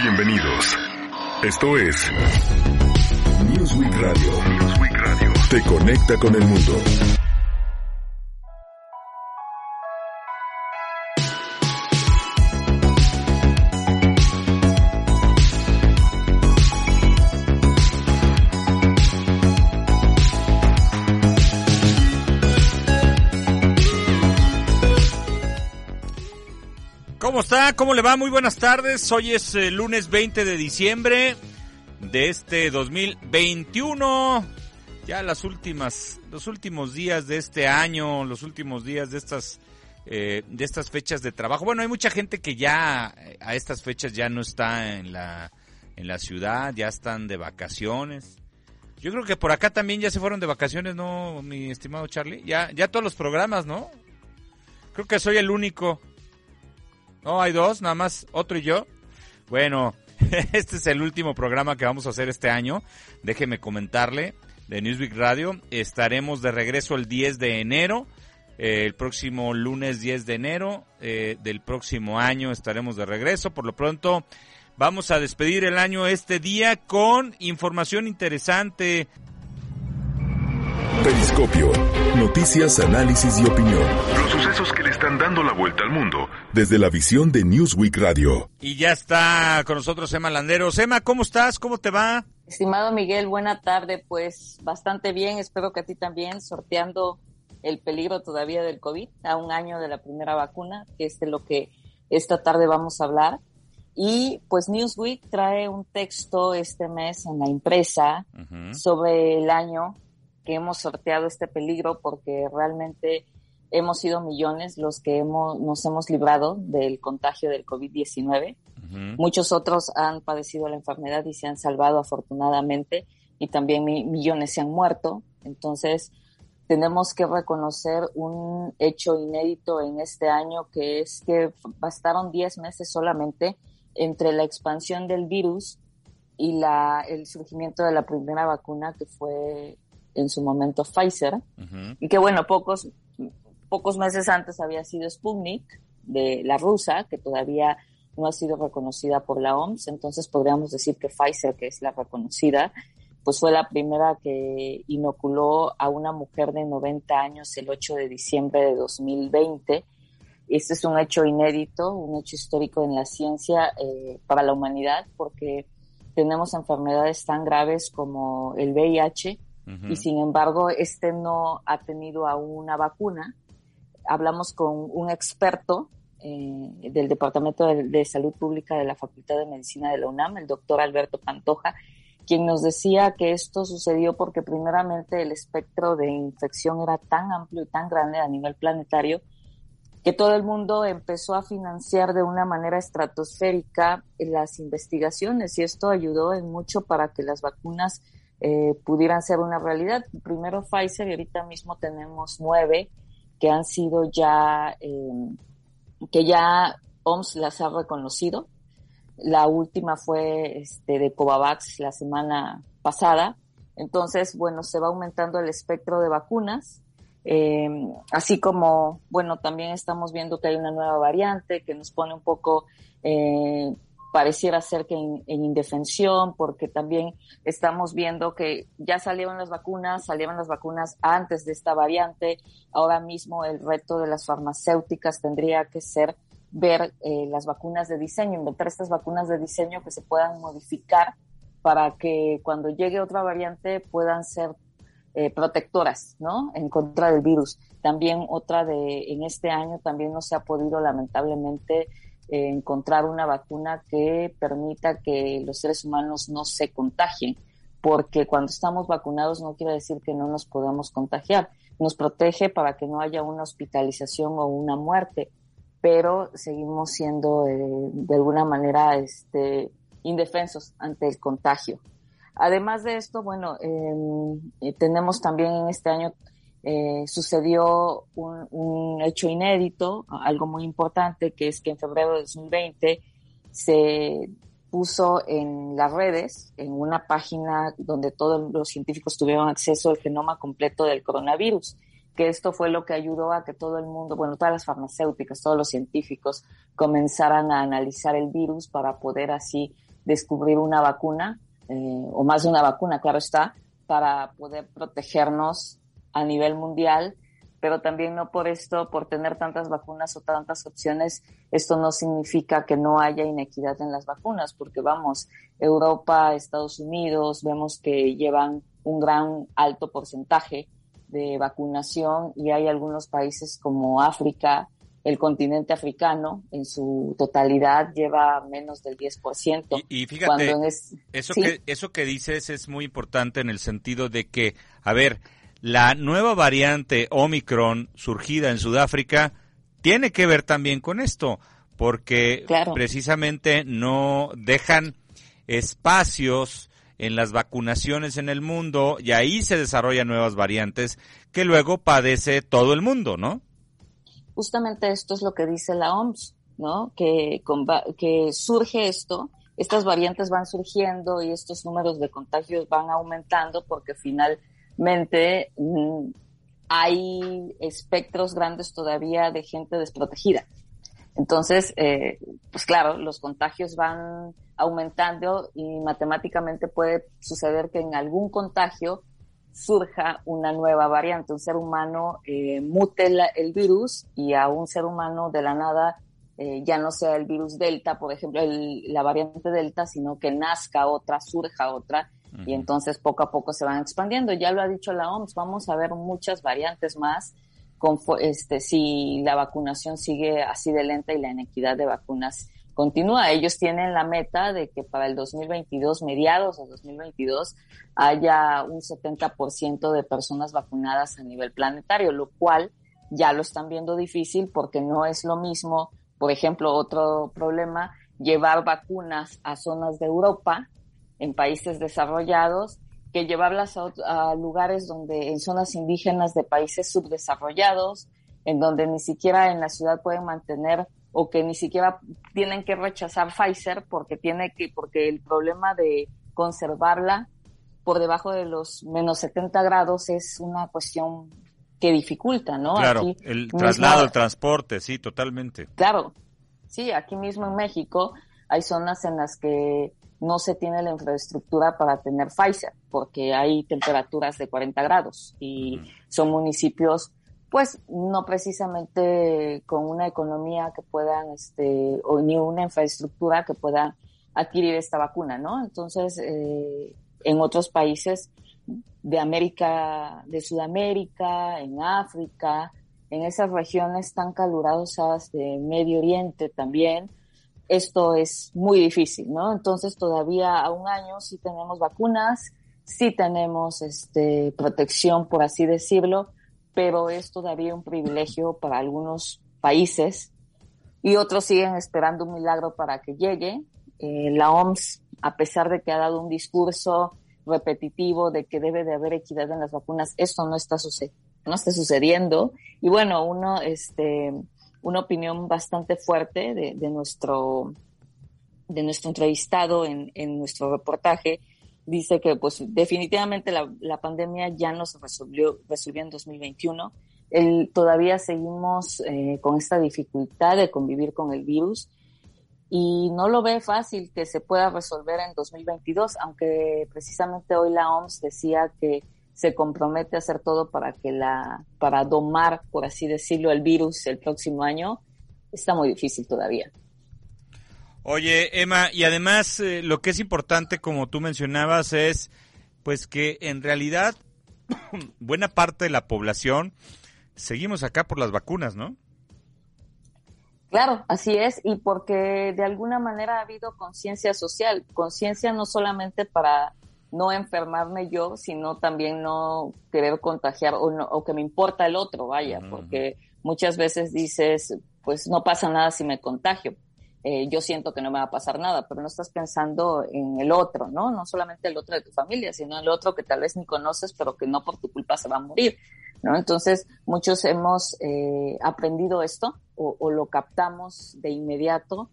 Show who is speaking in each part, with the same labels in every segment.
Speaker 1: Bienvenidos. Esto es Newsweek Radio. Newsweek Radio. Te conecta con el mundo.
Speaker 2: ¿Cómo le va? Muy buenas tardes. Hoy es el lunes 20 de diciembre de este 2021. Ya las últimas, los últimos días de este año, los últimos días de estas, eh, de estas fechas de trabajo. Bueno, hay mucha gente que ya eh, a estas fechas ya no está en la, en la ciudad, ya están de vacaciones. Yo creo que por acá también ya se fueron de vacaciones, ¿no, mi estimado Charlie? Ya, ya todos los programas, ¿no? Creo que soy el único. No, hay dos, nada más, otro y yo. Bueno, este es el último programa que vamos a hacer este año. Déjeme comentarle de Newsweek Radio. Estaremos de regreso el 10 de enero. Eh, el próximo lunes 10 de enero eh, del próximo año estaremos de regreso. Por lo pronto, vamos a despedir el año este día con información interesante.
Speaker 1: Periscopio. Noticias, análisis y opinión. Los sucesos que le están dando la vuelta al mundo desde la visión de Newsweek Radio.
Speaker 2: Y ya está con nosotros Emma Landeros. Emma, ¿cómo estás? ¿Cómo te va?
Speaker 3: Estimado Miguel, buena tarde. Pues bastante bien, espero que a ti también, sorteando el peligro todavía del COVID, a un año de la primera vacuna, que es de lo que esta tarde vamos a hablar. Y pues Newsweek trae un texto este mes en la impresa sobre el año que hemos sorteado este peligro porque realmente hemos sido millones los que hemos, nos hemos librado del contagio del COVID-19. Uh-huh. Muchos otros han padecido la enfermedad y se han salvado afortunadamente y también mi, millones se han muerto. Entonces, tenemos que reconocer un hecho inédito en este año que es que bastaron 10 meses solamente entre la expansión del virus y la, el surgimiento de la primera vacuna que fue en su momento Pfizer, y que bueno, pocos, pocos meses antes había sido Sputnik, de la rusa, que todavía no ha sido reconocida por la OMS, entonces podríamos decir que Pfizer, que es la reconocida, pues fue la primera que inoculó a una mujer de 90 años el 8 de diciembre de 2020. Este es un hecho inédito, un hecho histórico en la ciencia eh, para la humanidad, porque tenemos enfermedades tan graves como el VIH, y sin embargo este no ha tenido aún una vacuna. Hablamos con un experto eh, del Departamento de, de, Salud Pública de la Facultad de Medicina de la UNAM, el doctor Alberto Pantoja, quien nos decía que esto sucedió porque primeramente el espectro de infección era tan amplio y tan grande a nivel planetario que todo el mundo empezó a financiar de una manera estratosférica las investigaciones y esto ayudó en mucho para que las vacunas eh, pudieran ser una realidad. Primero Pfizer y ahorita mismo tenemos nueve que han sido ya, eh, que ya OMS las ha reconocido. La última fue este, de Covavax la semana pasada. Entonces, bueno, se va aumentando el espectro de vacunas. Eh, así como, bueno, también estamos viendo que hay una nueva variante que nos pone un poco eh, pareciera ser que en, en, indefensión, porque también estamos viendo que ya salieron las vacunas, salieron las vacunas antes de esta variante. Ahora mismo el reto de las farmacéuticas tendría que ser ver eh, las vacunas de diseño, inventar estas vacunas de diseño que se puedan modificar para que cuando llegue otra variante puedan ser eh, protectoras, ¿no? En contra del virus. También otra de, en este año también no se ha podido lamentablemente encontrar una vacuna que permita que los seres humanos no se contagien, porque cuando estamos vacunados no quiere decir que no nos podamos contagiar. Nos protege para que no haya una hospitalización o una muerte, pero seguimos siendo eh, de alguna manera este, indefensos ante el contagio. Además de esto, bueno, eh, tenemos también en este año eh, sucedió un, un, hecho inédito, algo muy importante, que es que en febrero de 2020 se puso en las redes, en una página donde todos los científicos tuvieron acceso al genoma completo del coronavirus, que esto fue lo que ayudó a que todo el mundo, bueno, todas las farmacéuticas, todos los científicos comenzaran a analizar el virus para poder así descubrir una vacuna, eh, o más de una vacuna, claro está, para poder protegernos a nivel mundial, pero también no por esto, por tener tantas vacunas o tantas opciones, esto no significa que no haya inequidad en las vacunas, porque vamos, Europa, Estados Unidos, vemos que llevan un gran alto porcentaje de vacunación y hay algunos países como África, el continente africano en su totalidad lleva menos del 10%.
Speaker 2: Y, y fíjate, eso, que, eso que dices es muy importante en el sentido de que, a ver, la nueva variante Omicron surgida en Sudáfrica tiene que ver también con esto, porque precisamente no dejan espacios en las vacunaciones en el mundo y ahí se desarrollan nuevas variantes que luego padece todo el mundo, ¿no?
Speaker 3: Justamente esto es lo que dice la OMS, ¿no? Que, que surge esto, estas variantes van surgiendo y estos números de contagios van aumentando porque finalmente mm, hay espectros grandes todavía de gente desprotegida. Entonces, eh, pues claro, los contagios van aumentando y matemáticamente puede suceder que en algún contagio surja una nueva variante, un ser humano eh, mute el virus y a un ser humano de la nada eh, ya no sea el virus delta, por ejemplo, la variante delta, sino que nazca otra, surja otra y entonces poco a poco se van expandiendo. Ya lo ha dicho la OMS, vamos a ver muchas variantes más con, este, si la vacunación sigue así de lenta y la inequidad de vacunas continúa. Ellos tienen la meta de que para el 2022, mediados de 2022, haya un 70% de personas vacunadas a nivel planetario, lo cual ya lo están viendo difícil porque no es lo mismo, por ejemplo, otro problema, llevar vacunas a zonas de Europa, en países desarrollados, que llevarlas a, lugares donde, en zonas indígenas de países subdesarrollados, en donde ni siquiera en la ciudad pueden mantener o que ni siquiera tienen que rechazar Pfizer porque tiene que, porque el problema de conservarla por debajo de los menos 70 grados es una cuestión que dificulta, ¿no?
Speaker 2: Claro, el traslado, el transporte, sí, totalmente.
Speaker 3: Claro, sí, aquí mismo en México hay zonas en las que no se tiene la infraestructura para tener Pfizer, porque hay temperaturas de 40 grados y son municipios, pues, no precisamente con una economía que puedan, este, o ni una infraestructura que pueda adquirir esta vacuna, ¿no? Entonces, eh, en otros países de América, de Sudamérica, en África, en esas regiones tan calurosas de Medio Oriente también, esto es muy difícil, ¿no? Entonces todavía a un año sí tenemos vacunas, sí tenemos este, protección, por así decirlo, pero es todavía un privilegio para algunos países y otros siguen esperando un milagro para que llegue. Eh, la OMS, a pesar de que ha dado un discurso repetitivo de que debe de haber equidad en las vacunas, esto no está, no está sucediendo. Y bueno, uno, este, una opinión bastante fuerte de, nuestro, de nuestro entrevistado en, nuestro reportaje. Dice que pues definitivamente la, pandemia ya no se resolvió, resolvió en 2021. El, todavía seguimos eh, con esta dificultad de convivir con el virus y no lo ve fácil que se pueda resolver en 2022, aunque precisamente hoy la OMS decía que se compromete a hacer todo para que la, para domar, por así decirlo, el virus el próximo año, está muy difícil todavía.
Speaker 2: Oye, Emma, y además eh, lo que es importante, como tú mencionabas, es pues que en realidad buena parte de la población seguimos acá por las vacunas, ¿no?
Speaker 3: Claro, así es, y porque de alguna manera ha habido conciencia social, conciencia no solamente para no enfermarme yo, sino también no querer contagiar o, no, o que me importa el otro, vaya, porque muchas veces dices, pues no pasa nada si me contagio. Eh, yo siento que no me va a pasar nada, pero no estás pensando en el otro, ¿no? No solamente el otro de tu familia, sino el otro que tal vez ni conoces, pero que no por tu culpa se va a morir, ¿no? Entonces, muchos hemos eh, aprendido esto o, o lo captamos de inmediato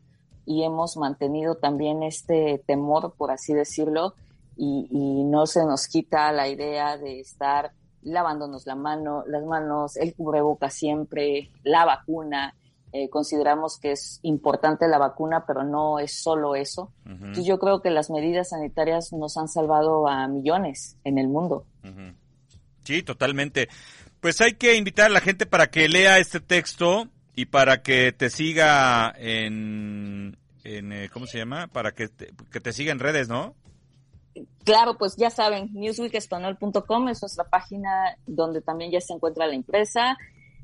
Speaker 3: y hemos mantenido también este temor, por así decirlo, y, y, no se nos quita la idea de estar lavándonos la mano, las manos, el cubreboca siempre, la vacuna. Eh, consideramos que es importante la vacuna, pero no es solo eso. Entonces yo creo que las medidas sanitarias nos han salvado a millones en el mundo.
Speaker 2: Sí, totalmente. Pues hay que invitar a la gente para que lea este texto y para que te siga en, eh, ¿cómo se llama? Para que te, que te siga en redes, ¿no?
Speaker 3: Claro, pues ya saben, newsweekespanol.com es nuestra página donde también ya se encuentra la empresa.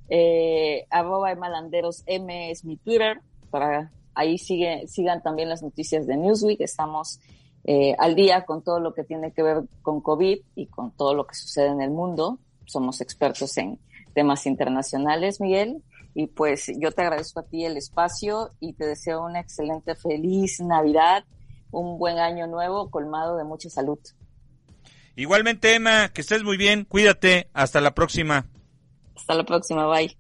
Speaker 3: Eh, arroba malanderos M es mi Twitter, para ahí sigue, sigan también las noticias de Newsweek. Estamos eh, al día con todo lo que tiene que ver con COVID y con todo lo que sucede en el mundo. Somos expertos en temas internacionales, Miguel. Y pues yo te agradezco a ti el espacio y te deseo una excelente, feliz Navidad un buen año nuevo colmado de mucha salud.
Speaker 2: Igualmente, Emma, que estés muy bien, cuídate, hasta la próxima.
Speaker 3: Hasta la próxima, bye.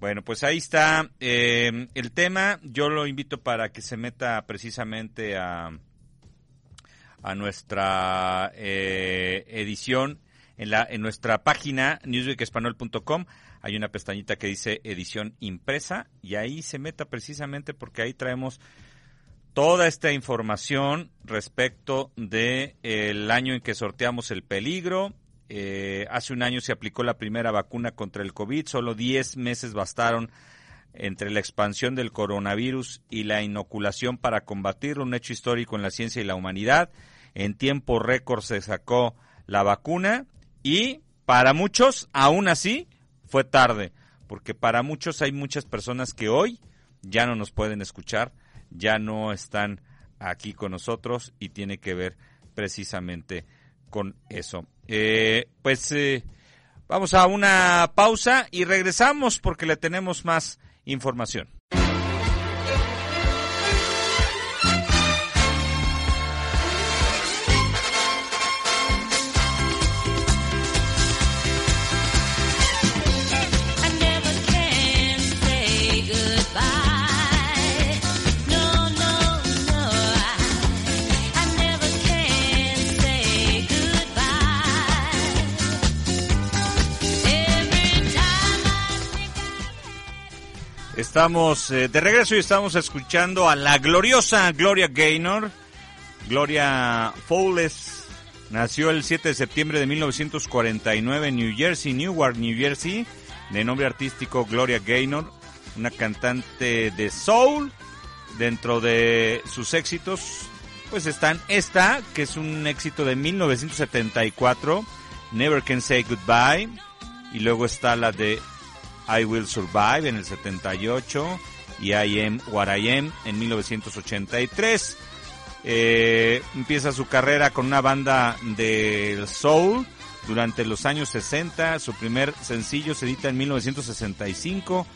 Speaker 2: Bueno, pues ahí está eh, el tema. Yo lo invito para que se meta precisamente a, a nuestra eh, edición en, la, en nuestra página newsweekespanol.com. Hay una pestañita que dice edición impresa y ahí se meta precisamente porque ahí traemos toda esta información respecto de eh, año en que sorteamos el peligro. Eh, hace un año se aplicó la primera vacuna contra el COVID, solo 10 meses bastaron entre la expansión del coronavirus y la inoculación para combatir un hecho histórico en la ciencia y la humanidad. En tiempo récord se sacó la vacuna y para muchos, aún así, fue tarde, porque para muchos hay muchas personas que hoy ya no nos pueden escuchar ya no están aquí con nosotros y tiene que ver precisamente con eso. Eh, pues eh, vamos a una pausa y regresamos porque le tenemos más información. Estamos eh, de regreso y estamos escuchando a la gloriosa Gloria Gaynor. Gloria Fowles nació el 7 de septiembre de 1949 en New Jersey, Newark, New Jersey, de nombre artístico Gloria Gaynor, una cantante de soul. Dentro de sus éxitos, pues están esta, que es un éxito de 1974, Never Can Say Goodbye, y luego está la de I Will Survive en el 78 y I Am What I Am en 1983. Eh, empieza su carrera con una banda del soul durante los años 60. Su primer sencillo se edita en 1965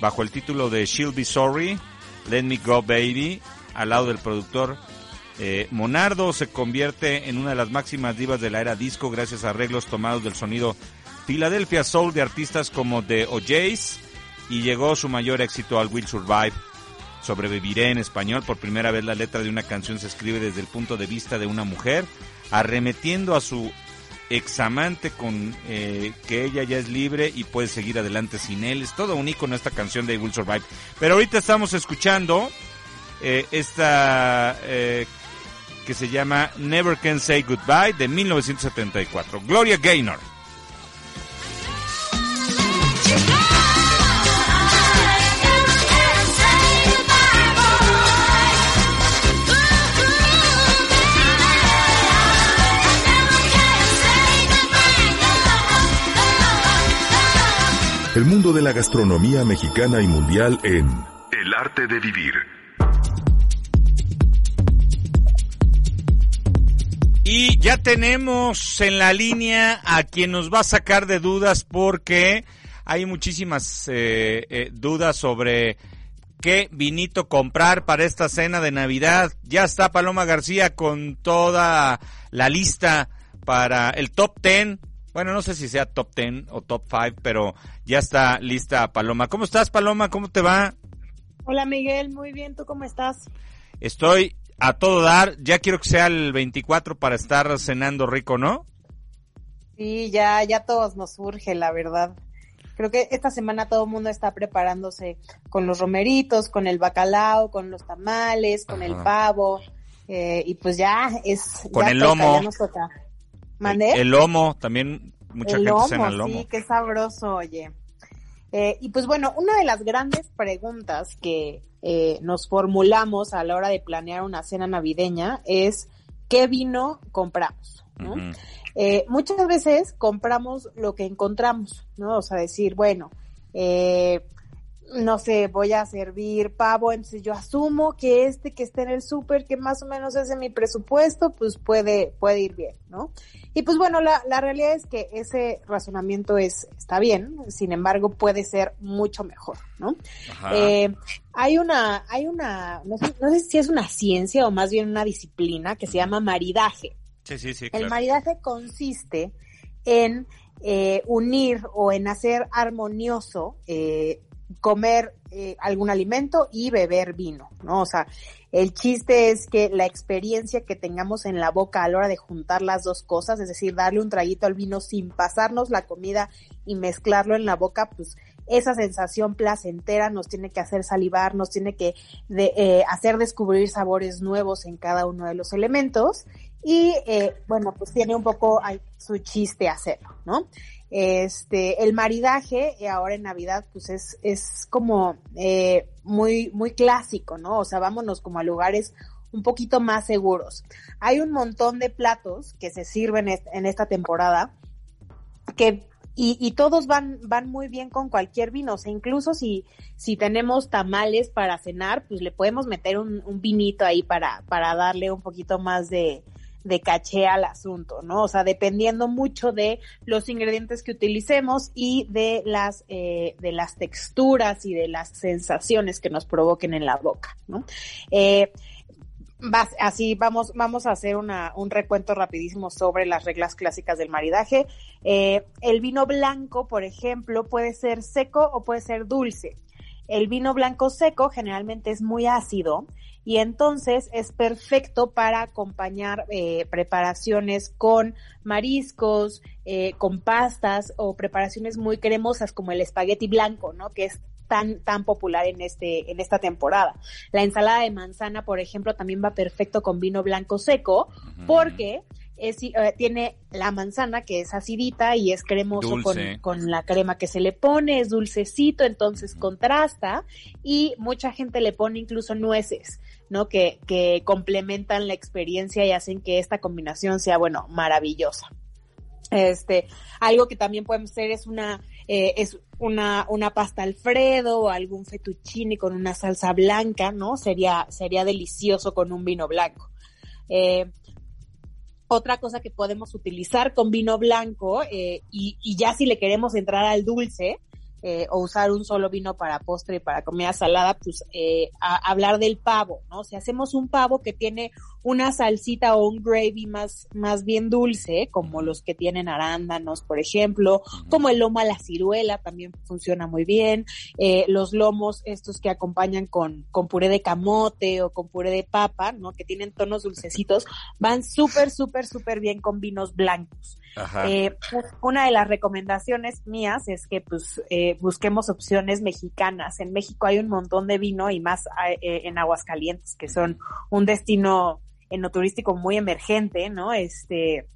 Speaker 2: bajo el título de She'll Be Sorry, Let Me Go Baby, al lado del productor eh, Monardo. Se convierte en una de las máximas divas de la era disco gracias a arreglos tomados del sonido Philadelphia Soul de artistas como The O'Jays y llegó su mayor éxito al Will Survive. Sobreviviré en español. Por primera vez la letra de una canción se escribe desde el punto de vista de una mujer, arremetiendo a su examante con eh, que ella ya es libre y puede seguir adelante sin él. Es todo un icono esta canción de Will Survive. Pero ahorita estamos escuchando eh, esta eh, que se llama Never Can Say Goodbye de 1974. Gloria Gaynor.
Speaker 1: El mundo de la gastronomía mexicana y mundial en El arte de vivir.
Speaker 2: Y ya tenemos en la línea a quien nos va a sacar de dudas porque hay muchísimas eh, eh, dudas sobre qué vinito comprar para esta cena de Navidad. Ya está Paloma García con toda la lista para el top 10. Bueno, no sé si sea top 10 o top 5, pero ya está lista Paloma. ¿Cómo estás, Paloma? ¿Cómo te va?
Speaker 4: Hola, Miguel. Muy bien. ¿Tú cómo estás?
Speaker 2: Estoy a todo dar. Ya quiero que sea el 24 para estar cenando rico, ¿no?
Speaker 4: Sí, ya, ya todos nos surge, la verdad. Creo que esta semana todo el mundo está preparándose con los romeritos, con el bacalao, con los tamales, con el pavo. Eh, y pues ya es.
Speaker 2: Con el lomo. El, lomo, también mucha gente lomo, cena el lomo.
Speaker 4: Sí, qué sabroso, oye. Eh, y pues bueno, una de las grandes preguntas que eh, nos formulamos a la hora de planear una cena navideña es ¿qué vino compramos? Eh, muchas veces compramos lo que encontramos, ¿no? O sea, decir, bueno, eh, no sé, voy a servir pavo, entonces yo asumo que este que esté en el súper, que más o menos es de mi presupuesto, pues puede, puede ir bien, ¿no? Y pues bueno, la, la realidad es que ese razonamiento es, está bien, sin embargo puede ser mucho mejor, ¿no? Eh, hay una, hay una, no sé, no sé si es una ciencia o más bien una disciplina que se llama maridaje.
Speaker 2: Sí, sí, sí.
Speaker 4: El maridaje consiste en eh, unir o en hacer armonioso eh, comer eh, algún alimento y beber vino, ¿no? O sea, el chiste es que la experiencia que tengamos en la boca a la hora de juntar las dos cosas, es decir, darle un traguito al vino sin pasarnos la comida y mezclarlo en la boca, pues esa sensación placentera nos tiene que hacer salivar, nos tiene que eh, hacer descubrir sabores nuevos en cada uno de los elementos y eh, bueno, pues tiene un poco su chiste hacerlo, ¿no? Este, el maridaje eh, ahora en Navidad, pues es, es como eh, muy, muy clásico, ¿no? O sea, vámonos como a lugares un poquito más seguros. Hay un montón de platos que se sirven en esta temporada que y, y, todos van, van muy bien con cualquier vino. O sea, incluso si, si tenemos tamales para cenar, pues le podemos meter un, un vinito ahí para, para darle un poquito más de, de caché al asunto, ¿no? O sea, dependiendo mucho de los ingredientes que utilicemos y de las, eh, de las texturas y de las sensaciones que nos provoquen en la boca, ¿no? Eh, así vamos, vamos a hacer un recuento rapidísimo sobre las reglas clásicas del maridaje. Eh, el vino blanco, por ejemplo, puede ser seco o puede ser dulce. El vino blanco seco generalmente es muy ácido y entonces es perfecto para acompañar eh, preparaciones con mariscos, eh, con pastas o preparaciones muy cremosas como el espagueti blanco, ¿no? Que es tan, tan popular en este, en esta temporada. La ensalada de manzana, por ejemplo, también va perfecto con vino blanco seco, porque es, eh, tiene la manzana que es acidita y es cremoso con, la crema que se le pone, es dulcecito, entonces contrasta y mucha gente le pone incluso nueces, ¿no? Que, que complementan la experiencia y hacen que esta combinación sea, bueno, maravillosa. Este, algo que también podemos hacer es una, eh, es una, una pasta alfredo o algún fettuccine con una salsa blanca, ¿no? Sería, sería delicioso con un vino blanco. Eh, otra cosa que podemos utilizar con vino blanco eh, y, y, ya si le queremos entrar al dulce, eh, o usar un solo vino para postre y para comida salada, pues eh, hablar del pavo, ¿no? Si hacemos un pavo que tiene una salsita o un gravy más, más bien dulce, como los que tienen arándanos, por ejemplo, como el lomo a la ciruela también funciona muy bien, eh, los lomos estos que acompañan con, con puré de camote o con puré de papa, ¿no? Que tienen tonos dulcecitos, van súper, súper, súper bien con vinos blancos. Eh, una de las recomendaciones mías es que pues eh, busquemos opciones mexicanas. En México hay un montón de vino y más eh, en Aguascalientes, que son un destino enoturístico muy emergente, ¿no? Este,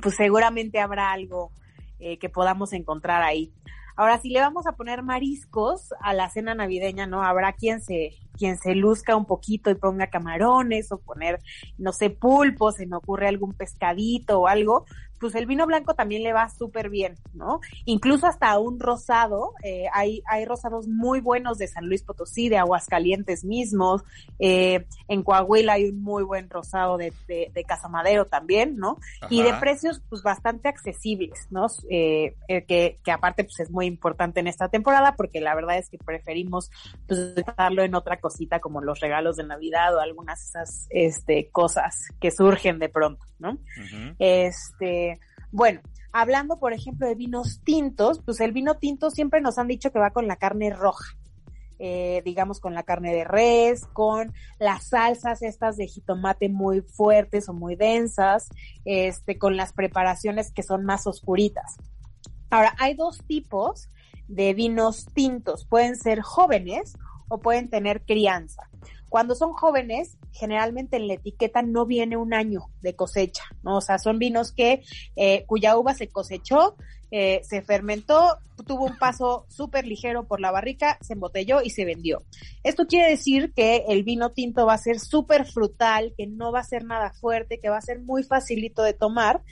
Speaker 4: pues seguramente habrá algo que podamos encontrar ahí. Ahora, si le vamos a poner mariscos a la cena navideña, ¿no? Habrá quien se, quien se luzca un poquito y ponga camarones o poner, no sé, pulpo, se me ocurre algún pescadito o algo, pues el vino blanco también le va súper bien, ¿no? Incluso hasta un rosado, eh, hay, hay rosados muy buenos de San Luis Potosí, de Aguascalientes mismos, eh, en Coahuila hay un muy buen rosado de, de, de Casamadero también, ¿no? Y de precios pues bastante accesibles, ¿no? Eh, que, que aparte pues es muy importante en esta temporada porque la verdad es que preferimos pues darlo en otra cosita como los regalos de Navidad o algunas de esas este, cosas que surgen de pronto, ¿no? Este, bueno, hablando por ejemplo de vinos tintos, pues el vino tinto siempre nos han dicho que va con la carne roja. eh, digamos, con la carne de res, con las salsas estas de jitomate muy fuertes o muy densas, este, con las preparaciones que son más oscuritas. Ahora, hay dos tipos de vinos tintos. Pueden ser jóvenes o pueden tener crianza. Cuando son jóvenes, generalmente en la etiqueta no viene un año de cosecha, ¿no? O sea, son vinos que, eh, cuya uva se cosechó, eh, se fermentó, tuvo un paso súper ligero por la barrica, se embotelló y se vendió. Esto quiere decir que el vino tinto va a ser súper frutal, que no va a ser nada fuerte, que va a ser muy facilito de tomar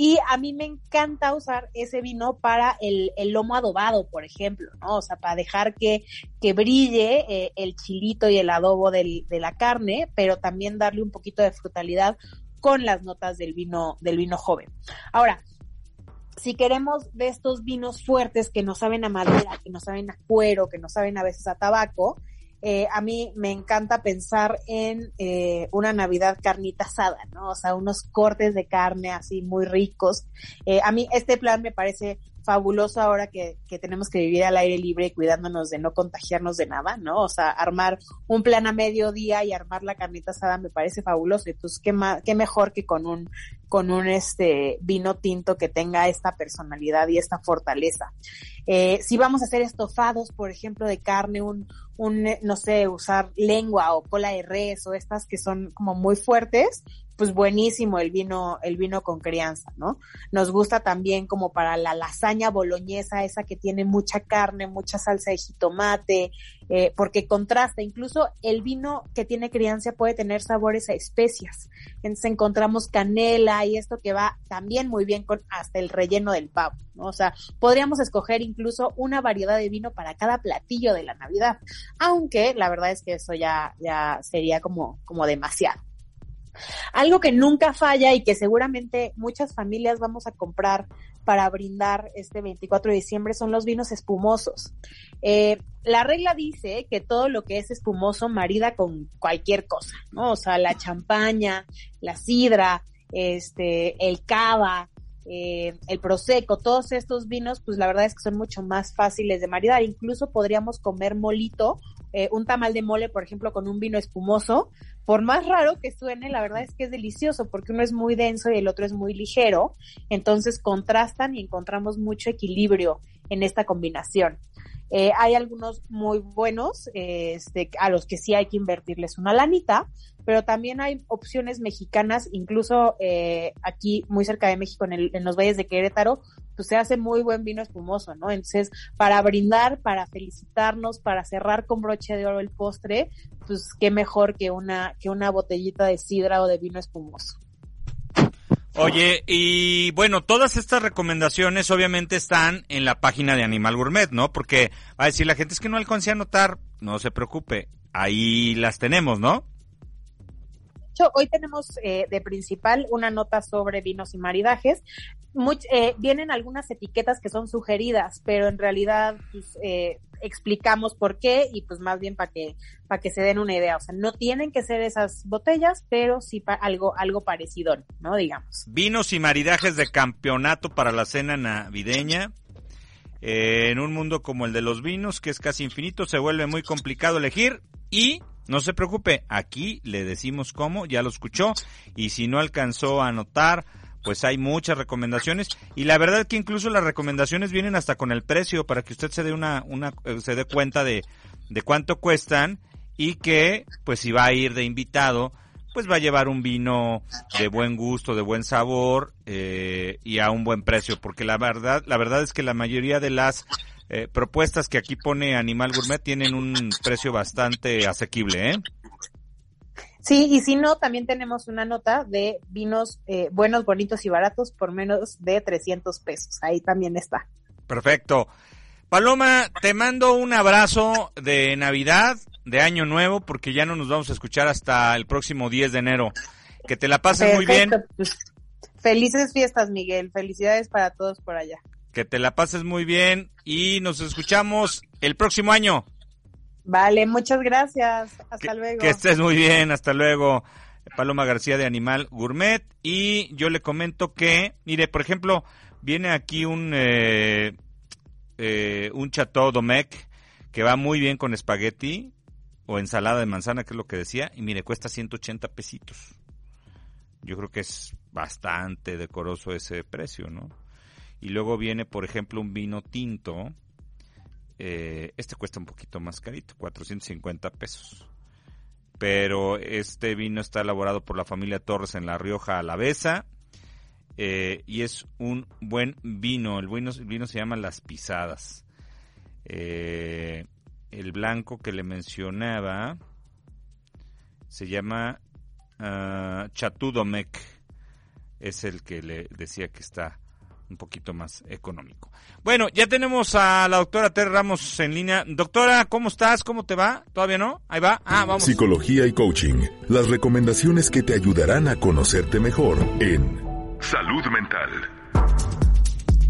Speaker 4: y a mí me encanta usar ese vino para el, lomo adobado, por ejemplo, ¿no? O sea, para dejar que, que brille eh, el chilito y el adobo del, de la carne, pero también darle un poquito de frutalidad con las notas del vino, del vino joven. Ahora, si queremos de estos vinos fuertes que no saben a madera, que no saben a cuero, que no saben a veces a tabaco, eh, a mí me encanta pensar en eh, una Navidad carnita asada, ¿no? O sea, unos cortes de carne así muy ricos. Eh, a mí este plan me parece fabuloso ahora que, que, tenemos que vivir al aire libre cuidándonos de no contagiarnos de nada, ¿no? O sea, armar un plan a mediodía y armar la carnita asada me parece fabuloso. Entonces, qué, más, qué mejor que con un, con un este vino tinto que tenga esta personalidad y esta fortaleza. Eh, si vamos a hacer estofados, por ejemplo, de carne, un, un, no sé, usar lengua o cola de res o estas que son como muy fuertes, pues buenísimo el vino, el vino con crianza, ¿no? Nos gusta también como para la lasaña boloñesa, esa que tiene mucha carne, mucha salsa de jitomate, eh, porque contrasta, incluso el vino que tiene crianza puede tener sabores a especias. Entonces encontramos canela y esto que va también muy bien con hasta el relleno del pavo, ¿no? O sea, podríamos escoger incluso una variedad de vino para cada platillo de la Navidad, aunque la verdad es que eso ya, ya sería como, como demasiado. Algo que nunca falla y que seguramente muchas familias vamos a comprar para brindar este 24 de diciembre son los vinos espumosos. Eh, la regla dice que todo lo que es espumoso marida con cualquier cosa, ¿no? O sea, la champaña, la sidra, este, el cava, eh, el prosecco, todos estos vinos, pues la verdad es que son mucho más fáciles de maridar. Incluso podríamos comer molito, eh, un tamal de mole, por ejemplo, con un vino espumoso, por más raro que suene, la verdad es que es delicioso porque uno es muy denso y el otro es muy ligero, entonces contrastan y encontramos mucho equilibrio en esta combinación. Eh, hay algunos muy buenos, este, a los que sí hay que invertirles una lanita, pero también hay opciones mexicanas, incluso eh, aquí muy cerca de México, en los valles de Querétaro, pues se hace muy buen vino espumoso, ¿no? Entonces, para brindar, para felicitarnos, para cerrar con broche de oro el postre, pues qué mejor que una, que una botellita de sidra o de vino espumoso.
Speaker 2: Oye, y bueno, todas estas recomendaciones obviamente están en la página de Animal Gourmet, ¿no? Porque a decir la gente es que no alcancé a anotar, no se preocupe, ahí las tenemos, ¿no?
Speaker 4: Hoy tenemos eh, de principal una nota sobre vinos y maridajes. Eh, vienen algunas etiquetas que son sugeridas, pero en realidad pues, eh, explicamos por qué y pues más bien para que para que se den una idea. O sea, no tienen que ser esas botellas, pero sí algo algo parecido, ¿no? Digamos.
Speaker 2: Vinos y maridajes de campeonato para la cena navideña. en un mundo como el de los vinos, que es casi infinito, se vuelve muy complicado elegir y no se preocupe, aquí le decimos cómo, ya lo escuchó, y si no alcanzó a anotar, pues hay muchas recomendaciones y la verdad que incluso las recomendaciones vienen hasta con el precio para que usted se dé una, una eh, se dé cuenta de, de cuánto cuestan y que pues si va a ir de invitado pues va a llevar un vino de buen gusto, de buen sabor eh, y a un buen precio porque la verdad la verdad es que la mayoría de las eh, propuestas que aquí pone Animal Gourmet tienen un precio bastante asequible, ¿eh?
Speaker 4: Sí, y si no, también tenemos una nota de vinos eh, buenos, bonitos y baratos por menos de 300 pesos. Ahí también está.
Speaker 2: Perfecto. Paloma, te mando un abrazo de Navidad, de Año Nuevo, porque ya no nos vamos a escuchar hasta el próximo 10 de enero. Que te la pases muy bien.
Speaker 4: Felices fiestas, Miguel. Felicidades para todos por allá.
Speaker 2: Que te la pases muy bien y nos escuchamos el próximo año.
Speaker 4: Vale, muchas gracias. Hasta luego.
Speaker 2: Que estés muy bien, hasta luego. Paloma García de Animal Gourmet. Y yo le comento que, mire, por ejemplo, viene aquí un, eh, eh, un Chateau Domecq que va muy bien con espagueti o ensalada de manzana, que es lo que decía, y mire, cuesta 180 pesitos. Yo creo que es bastante decoroso ese precio, ¿no? Y luego viene, por ejemplo, un vino tinto. Eh, este cuesta un poquito más carito, 450 pesos. Pero este vino está elaborado por la familia Torres en La Rioja Alavesa. Eh, y es un buen vino. El vino, el vino se llama Las Pisadas. Eh, el blanco que le mencionaba se llama uh, Chatudomec. Es el que le decía que está un poquito más económico. Bueno, ya tenemos a la doctora Ter Ramos en línea. Doctora, ¿cómo estás? ¿Cómo te va? ¿Todavía no? Ahí va. Ah, vamos.
Speaker 1: Psicología y coaching. Las recomendaciones que te ayudarán a conocerte mejor en Salud Mental.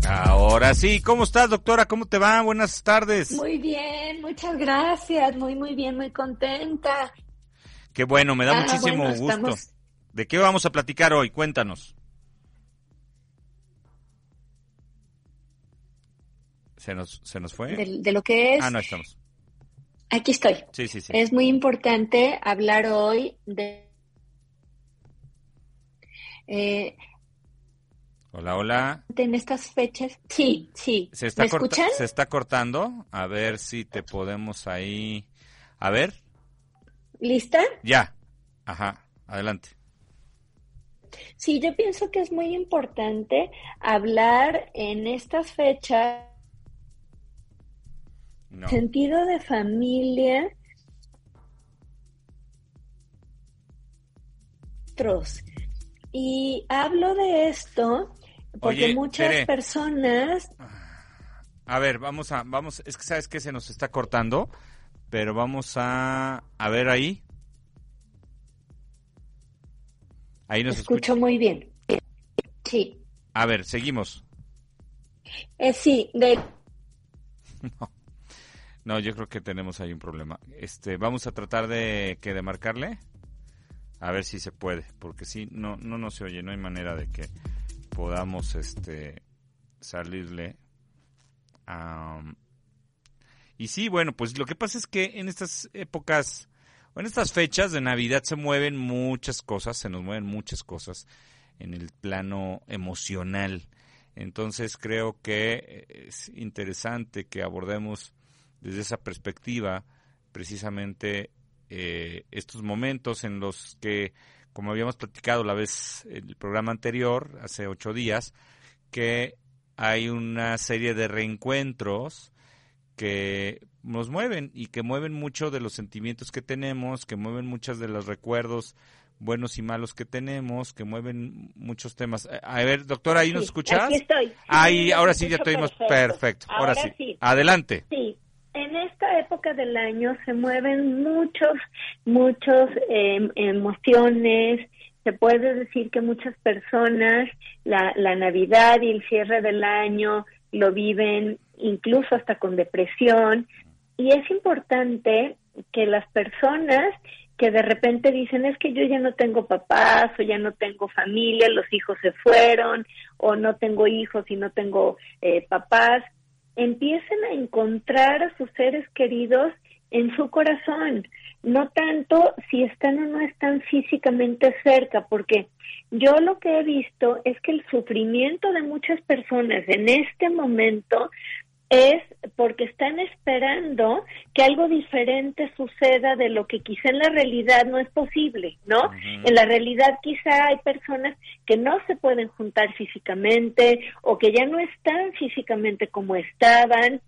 Speaker 2: Ahora sí, ¿cómo estás, doctora? ¿Cómo te va? Buenas tardes.
Speaker 5: Muy bien, muchas gracias. Muy, muy bien, muy contenta.
Speaker 2: Qué bueno, me da ah, muchísimo gusto. ¿De qué vamos a platicar hoy? Cuéntanos. ¿Se nos, se nos fue?
Speaker 5: De, lo que es.
Speaker 2: Ah, no estamos.
Speaker 5: Aquí estoy.
Speaker 2: Sí, sí, sí.
Speaker 5: Es muy importante hablar hoy de.
Speaker 2: Eh, hola, hola.
Speaker 5: En estas fechas. Sí, sí.
Speaker 2: ¿Se está ¿Me escuchan? Se está cortando. A ver si te podemos ahí. A ver.
Speaker 5: ¿Lista?
Speaker 2: Ya. Ajá. Adelante.
Speaker 5: Sí, yo pienso que es muy importante hablar en estas fechas Sentido de familia. Y hablo de esto porque muchas personas.
Speaker 2: A ver, vamos a, vamos, es que sabes que se nos está cortando, pero vamos a, a ver ahí. Ahí nos
Speaker 5: escucho muy bien. Sí.
Speaker 2: A ver, seguimos.
Speaker 5: Eh, sí, de.
Speaker 2: No, yo creo que tenemos ahí un problema. Este, vamos a tratar de que de marcarle. A ver si se puede, porque si no no no se oye, no hay manera de que podamos este salirle y sí, bueno, pues lo que pasa es que en estas épocas o en estas fechas de Navidad se mueven muchas cosas, se nos mueven muchas cosas en el plano emocional. Entonces creo que es interesante que abordemos desde esa perspectiva precisamente eh, estos momentos en los que, como habíamos platicado la vez el programa anterior, hace ocho días, que hay una serie de reencuentros que nos mueven y que mueven mucho de los sentimientos que tenemos, que mueven muchos de los recuerdos buenos y malos que tenemos, que mueven muchos temas. A ver, doctora, ¿ahí nos escuchas?
Speaker 5: Aquí estoy.
Speaker 2: ahí, ahora sí ya te oímos perfecto. Ahora, sí. Adelante.
Speaker 5: Sí en esta época del año se mueven muchos, muchos em, emociones. Se puede decir que muchas personas la, la Navidad y el cierre del año lo viven incluso hasta con depresión. Y es importante que las personas que de repente dicen es que yo ya no tengo papás o ya no tengo familia, los hijos se fueron o no tengo hijos y no tengo eh, papás, empiecen a encontrar a sus seres queridos en su corazón, no tanto si están o no están físicamente cerca, porque yo lo que he visto es que el sufrimiento de muchas personas en este momento es porque están esperando que algo diferente suceda de lo que quizá en la realidad no es posible, ¿no? En la realidad quizá hay personas que no se pueden juntar físicamente o que ya no están físicamente como estaban.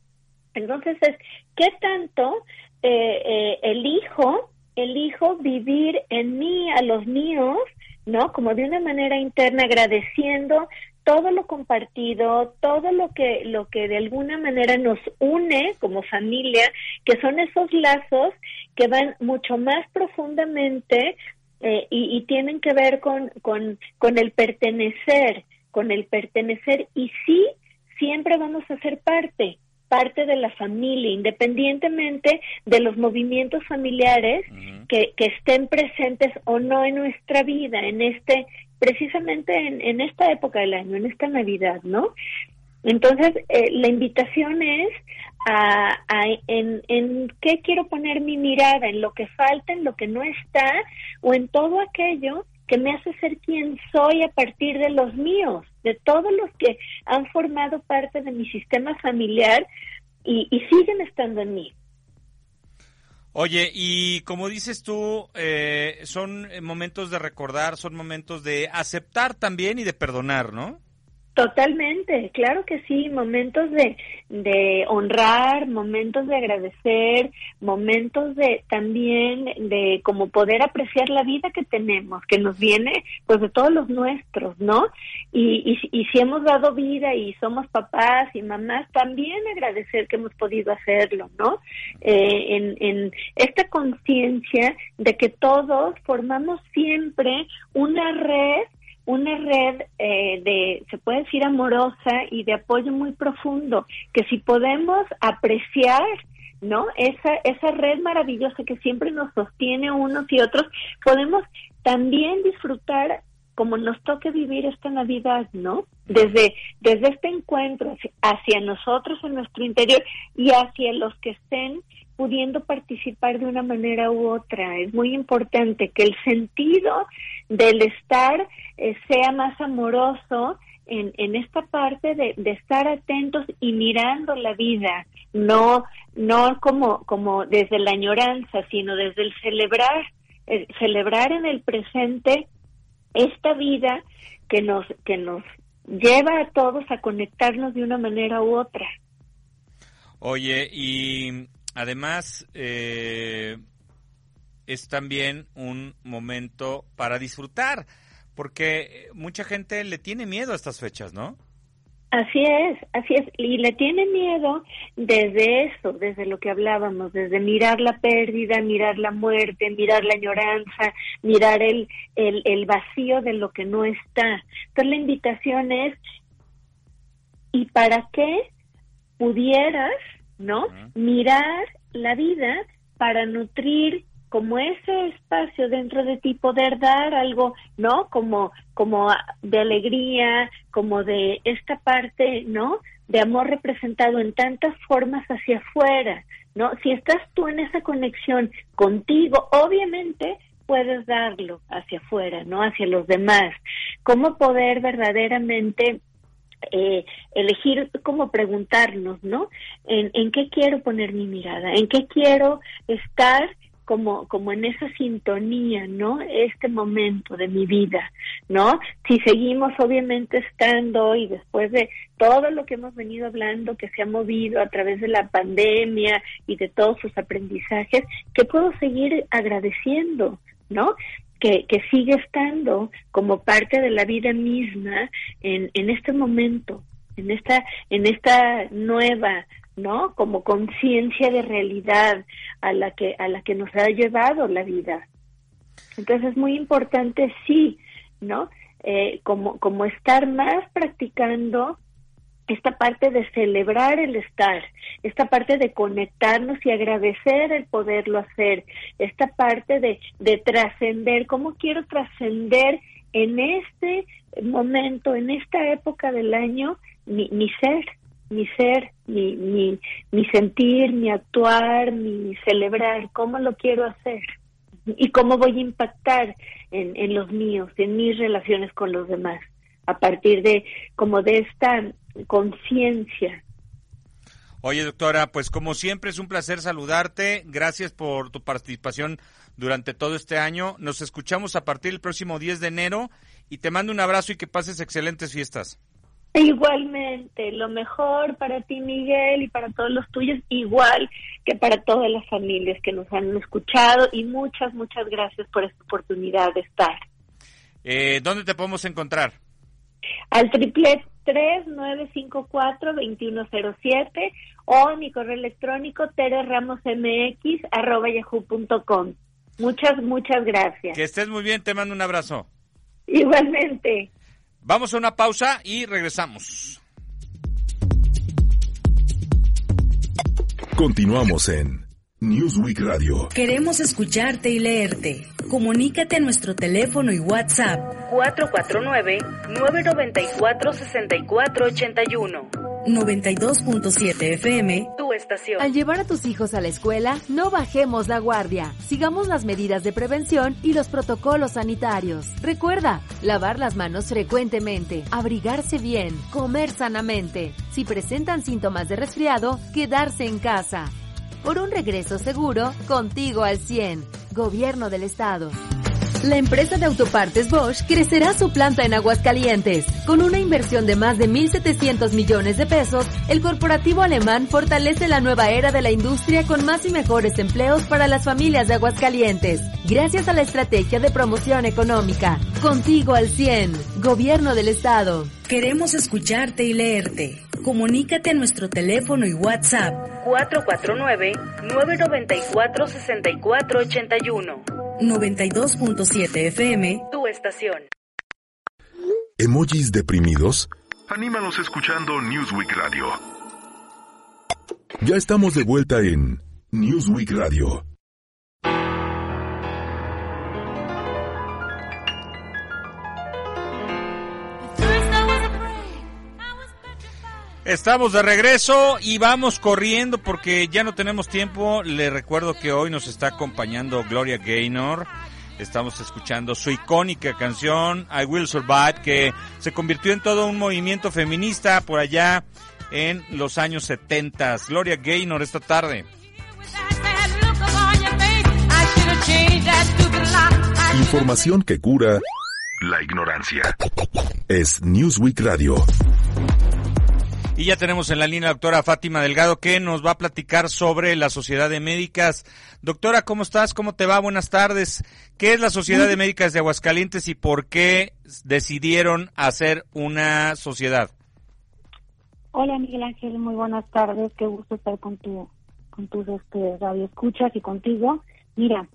Speaker 5: Entonces es, ¿qué tanto eh, eh, elijo, elijo vivir en mí, a los míos, ¿no? Como de una manera interna, agradeciendo todo lo compartido, todo lo que, lo que de alguna manera nos une como familia, que son esos lazos que van mucho más profundamente eh, y, y, tienen que ver con, con, con el pertenecer, con el pertenecer. Y sí, siempre vamos a ser parte, parte de la familia, independientemente de los movimientos familiares que, que estén presentes o no en nuestra vida, en este precisamente en, esta época del año, en esta Navidad, ¿no? Entonces, eh, la invitación es a, en, en qué quiero poner mi mirada, en lo que falta, en lo que no está, o en todo aquello que me hace ser quien soy a partir de los míos, de todos los que han formado parte de mi sistema familiar y, siguen estando en mí.
Speaker 2: Oye, y como dices tú, eh, son momentos de recordar, son momentos de aceptar también y de perdonar, ¿no?
Speaker 5: Totalmente, claro que sí, momentos de, de honrar, momentos de agradecer, momentos de también de como poder apreciar la vida que tenemos, que nos viene pues de todos los nuestros, ¿no? Y, y, si hemos dado vida y somos papás y mamás, también agradecer que hemos podido hacerlo, ¿no? Eh, en, en esta conciencia de que todos formamos siempre una red una red eh, de, se puede decir, amorosa y de apoyo muy profundo, que si podemos apreciar, ¿no? Esa, esa red maravillosa que siempre nos sostiene unos y otros, podemos también disfrutar como nos toque vivir esta Navidad, ¿no? Desde, desde este encuentro hacia nosotros en nuestro interior y hacia los que estén pudiendo participar de una manera u otra. Es muy importante que el sentido del estar eh, sea más amoroso en, en esta parte de, de, estar atentos y mirando la vida, no, no como, como desde la añoranza, sino desde el celebrar, celebrar en el presente esta vida que nos, que nos lleva a todos a conectarnos de una manera u otra.
Speaker 2: Oye, y además eh, es también un momento para disfrutar, porque mucha gente le tiene miedo a estas fechas, ¿no?
Speaker 5: Así es, así es. Y le tiene miedo desde eso, desde lo que hablábamos, desde mirar la pérdida, mirar la muerte, mirar la añoranza, mirar el, el, el vacío de lo que no está. Entonces la invitación es, ¿y para qué pudieras ¿no? Mirar la vida para nutrir como ese espacio dentro de ti poder dar algo, ¿no? Como como de alegría, como de esta parte, ¿no? De amor representado en tantas formas hacia afuera, ¿no? Si estás tú en esa conexión contigo, obviamente puedes darlo hacia afuera, ¿no? Hacia los demás. ¿Cómo poder verdaderamente eh, elegir como preguntarnos, ¿no? En, ¿En qué quiero poner mi mirada? ¿En qué quiero estar como, como en esa sintonía, ¿no? Este momento de mi vida, ¿no? Si seguimos obviamente estando y después de todo lo que hemos venido hablando, que se ha movido a través de la pandemia y de todos sus aprendizajes, que puedo seguir agradeciendo, ¿no? Que, que sigue estando como parte de la vida misma en, en este momento, en esta, en esta nueva ¿no? Como conciencia de realidad a la que a la que nos ha llevado la vida. Entonces es muy importante sí, ¿no? Eh, como como estar más practicando esta parte de celebrar el estar, esta parte de conectarnos y agradecer el poderlo hacer, esta parte de, de trascender, cómo quiero trascender en este momento, en esta época del año, mi, mi ser, mi ser, mi, sentir, mi actuar, mi celebrar, cómo lo quiero hacer y cómo voy a impactar en los míos, en mis relaciones con los demás, a partir de como de esta conciencia.
Speaker 2: Oye, doctora, pues como siempre es un placer saludarte. Gracias por tu participación durante todo este año. Nos escuchamos a partir del próximo 10 de enero y te mando un abrazo y que pases excelentes fiestas.
Speaker 5: Igualmente, lo mejor para ti, Miguel, y para todos los tuyos, igual que para todas las familias que nos han escuchado y muchas, muchas gracias por esta oportunidad de estar.
Speaker 2: Eh, ¿Dónde te podemos encontrar?
Speaker 5: Al triple tres nueve cinco cuatro veintiuno cero siete o mi correo electrónico teresramosmx arroba yahoo.com. Muchas, muchas gracias.
Speaker 2: Que estés muy bien, te mando un abrazo.
Speaker 5: Igualmente.
Speaker 2: Vamos a una pausa y regresamos.
Speaker 1: Continuamos en Newsweek Radio.
Speaker 6: Queremos escucharte y leerte. Comunícate a nuestro teléfono y WhatsApp 449-994-6481. 92.7 FM, tu estación. Al llevar a tus hijos a la escuela, no bajemos la guardia. Sigamos las medidas de prevención y los protocolos sanitarios. Recuerda, lavar las manos frecuentemente, abrigarse bien, comer sanamente. Si presentan síntomas de resfriado, quedarse en casa. Por un regreso seguro, contigo al 100. Gobierno del Estado. La empresa de autopartes Bosch crecerá su planta en Aguascalientes. Con una inversión de más de 1.700 millones de pesos, el corporativo alemán fortalece la nueva era de la industria con más y mejores empleos para las familias de Aguascalientes. Gracias a la estrategia de promoción económica. Contigo al 100. Gobierno del Estado. Queremos escucharte y leerte. Comunícate a nuestro teléfono y WhatsApp 449-994-6481. 92.7 FM, tu estación.
Speaker 1: ¿Emojis deprimidos? Anímanos escuchando Newsweek Radio. Ya estamos de vuelta en Newsweek Radio.
Speaker 2: Estamos de regreso y vamos corriendo porque ya no tenemos tiempo. Le recuerdo que hoy nos está acompañando Gloria Gaynor. Estamos escuchando su icónica canción I Will Survive que se convirtió en todo un movimiento feminista por allá en los años 70. Gloria Gaynor esta tarde.
Speaker 1: Información que cura la ignorancia. Es Newsweek Radio.
Speaker 2: Y ya tenemos en la línea la doctora Fátima Delgado que nos va a platicar sobre la Sociedad de Médicas. Doctora, ¿cómo estás? ¿Cómo te va? Buenas tardes. ¿Qué es la Sociedad de Médicas de Aguascalientes y por qué decidieron hacer una sociedad?
Speaker 7: Hola Miguel Ángel, muy buenas tardes. Qué gusto estar con tu con tus este, radioescuchas y contigo. Mira,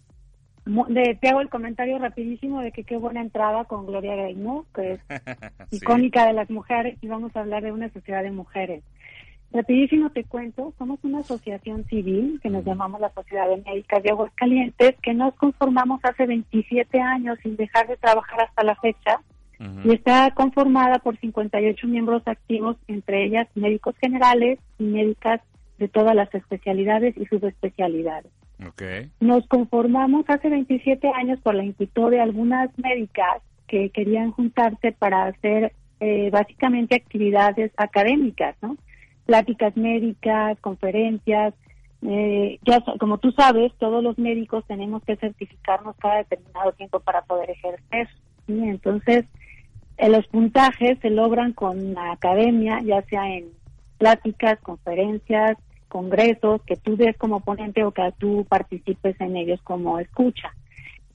Speaker 7: te hago el comentario rapidísimo de que qué buena entrada con Gloria Gaynor, que es icónica de las mujeres, y vamos a hablar de una sociedad de mujeres. Rapidísimo te cuento, somos una asociación civil que nos llamamos la Sociedad de Médicas de Aguascalientes, que nos conformamos hace 27 años sin dejar de trabajar hasta la fecha, y está conformada por 58 miembros activos, entre ellas médicos generales y médicas de todas las especialidades y subespecialidades. Nos conformamos hace 27 años por la inquietud de algunas médicas que querían juntarse para hacer eh, básicamente actividades académicas, ¿no? Pláticas médicas, conferencias. Eh, ya como tú sabes, todos los médicos tenemos que certificarnos cada determinado tiempo para poder ejercer. Entonces, eh, los puntajes se logran con la academia, ya sea en pláticas, conferencias, congresos que tú des como ponente o que tú participes en ellos como escucha.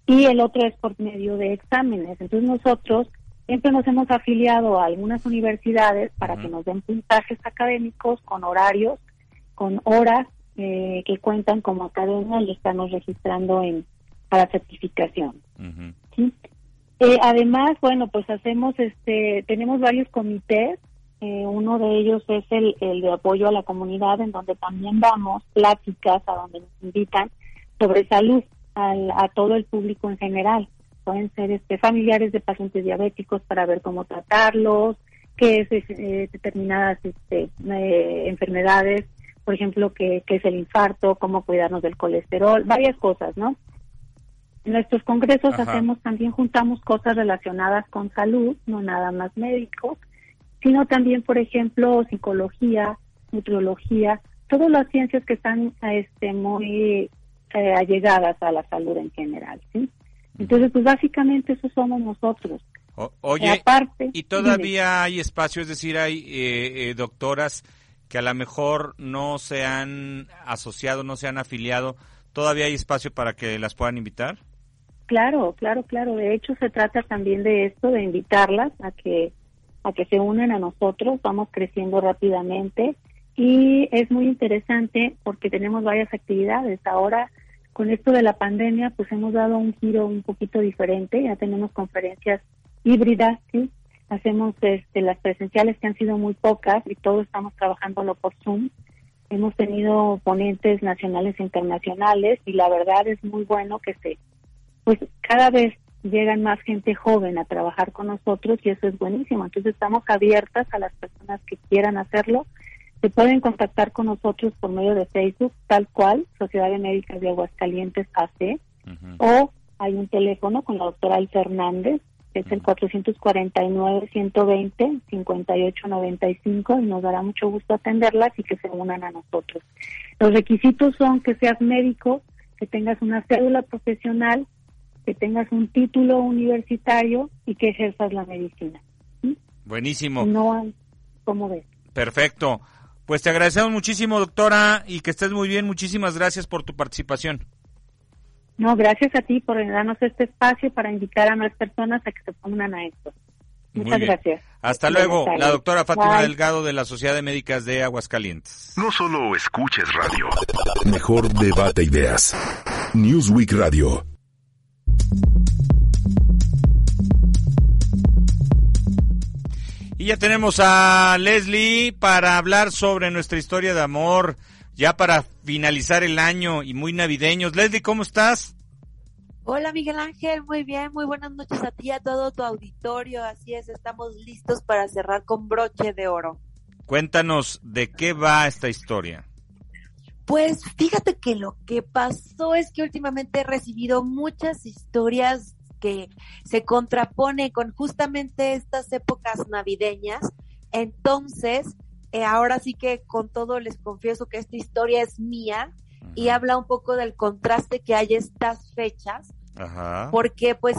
Speaker 7: Y el otro es por medio de exámenes. Entonces nosotros siempre nos hemos afiliado a algunas universidades para que nos den puntajes académicos con horarios, con horas eh, que cuentan como academia y estamos registrando en para certificación. Eh, además, bueno, pues hacemos, este, tenemos varios comités eh, uno de ellos es el, de apoyo a la comunidad, en donde también damos pláticas a donde nos invitan sobre salud a todo el público en general. Pueden ser este, familiares de pacientes diabéticos para ver cómo tratarlos, qué es eh, determinadas este, eh, enfermedades, por ejemplo, qué, qué es el infarto, cómo cuidarnos del colesterol, varias cosas, ¿no? En nuestros congresos hacemos también, juntamos cosas relacionadas con salud, no nada más médicos, sino también, por ejemplo, psicología, nutriología, todas las ciencias que están este, muy eh, allegadas a la salud en general. ¿sí? Entonces, pues básicamente eso somos nosotros.
Speaker 2: oye, aparte, ¿y todavía hay espacio? Es decir, hay eh, eh, doctoras que a lo mejor no se han asociado, no se han afiliado, ¿todavía hay espacio para que las puedan invitar?
Speaker 7: Claro, claro, claro. De hecho, se trata también de esto, de invitarlas a que a que se unen a nosotros, vamos creciendo rápidamente y es muy interesante porque tenemos varias actividades. Ahora, con esto de la pandemia, pues hemos dado un giro un poquito diferente, ya tenemos conferencias híbridas, ¿sí? Hacemos este, las presenciales que han sido muy pocas y todos estamos trabajándolo por Zoom. Hemos tenido ponentes nacionales e internacionales y la verdad es muy bueno que se, pues cada vez llegan más gente joven a trabajar con nosotros y eso es buenísimo. Entonces estamos abiertas a las personas que quieran hacerlo Se pueden contactar con nosotros por medio de Facebook, tal cual, Sociedad de Médicas de Aguascalientes AC, o hay un teléfono con la doctora Al Fernández, que es el 449-120-5895, y nos dará mucho gusto atenderlas y que se unan a nosotros. Los requisitos son que seas médico, que tengas una cédula profesional, que tengas un título universitario y que ejerzas la medicina.
Speaker 2: Buenísimo.
Speaker 7: No hay, ¿cómo ves?
Speaker 2: Perfecto. Pues te agradecemos muchísimo, doctora, y que estés muy bien. Muchísimas gracias por tu participación.
Speaker 7: No, gracias a ti por darnos este espacio para invitar a más personas a que se pongan a esto. Muchas gracias.
Speaker 2: Hasta luego, la doctora Fátima Delgado de la Sociedad de Médicas de Aguascalientes.
Speaker 1: No solo escuches radio, mejor debate ideas. Newsweek Radio.
Speaker 2: Y ya tenemos a Leslie para hablar sobre nuestra historia de amor, ya para finalizar el año y muy navideños. Leslie, ¿cómo estás?
Speaker 8: Hola Miguel Ángel, muy bien, muy buenas noches a ti y a todo tu auditorio. Así es, estamos listos para cerrar con broche de oro.
Speaker 2: Cuéntanos de qué va esta historia.
Speaker 8: Pues fíjate que lo que pasó es que últimamente he recibido muchas historias que se contrapone con justamente estas épocas navideñas. Entonces, eh, ahora sí que con todo les confieso que esta historia es mía y habla un poco del contraste que hay estas fechas, porque pues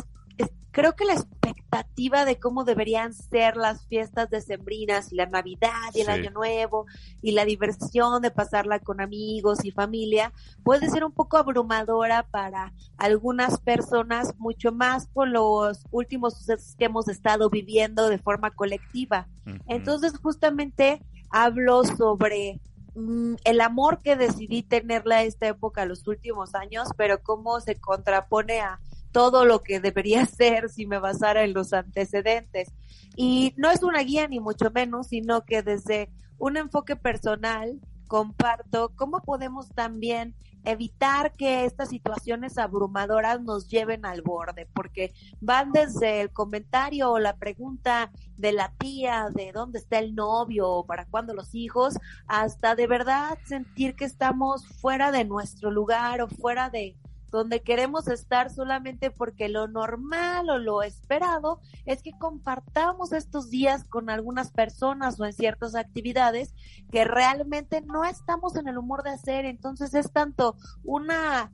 Speaker 8: creo que la expectativa de cómo deberían ser las fiestas decembrinas y la Navidad y el Año Nuevo y la diversión de pasarla con amigos y familia puede ser un poco abrumadora para algunas personas, mucho más con los últimos sucesos que hemos estado viviendo de forma colectiva. Entonces, justamente hablo sobre mm, el amor que decidí tenerle a esta época los últimos años, pero cómo se contrapone a todo lo que debería ser si me basara en los antecedentes. Y no es una guía ni mucho menos, sino que desde un enfoque personal comparto cómo podemos también evitar que estas situaciones abrumadoras nos lleven al borde, porque van desde el comentario o la pregunta de la tía de dónde está el novio o para cuándo los hijos, hasta de verdad sentir que estamos fuera de nuestro lugar o fuera de, donde queremos estar solamente porque lo normal o lo esperado es que compartamos estos días con algunas personas o en ciertas actividades que realmente no estamos en el humor de hacer. Entonces es tanto una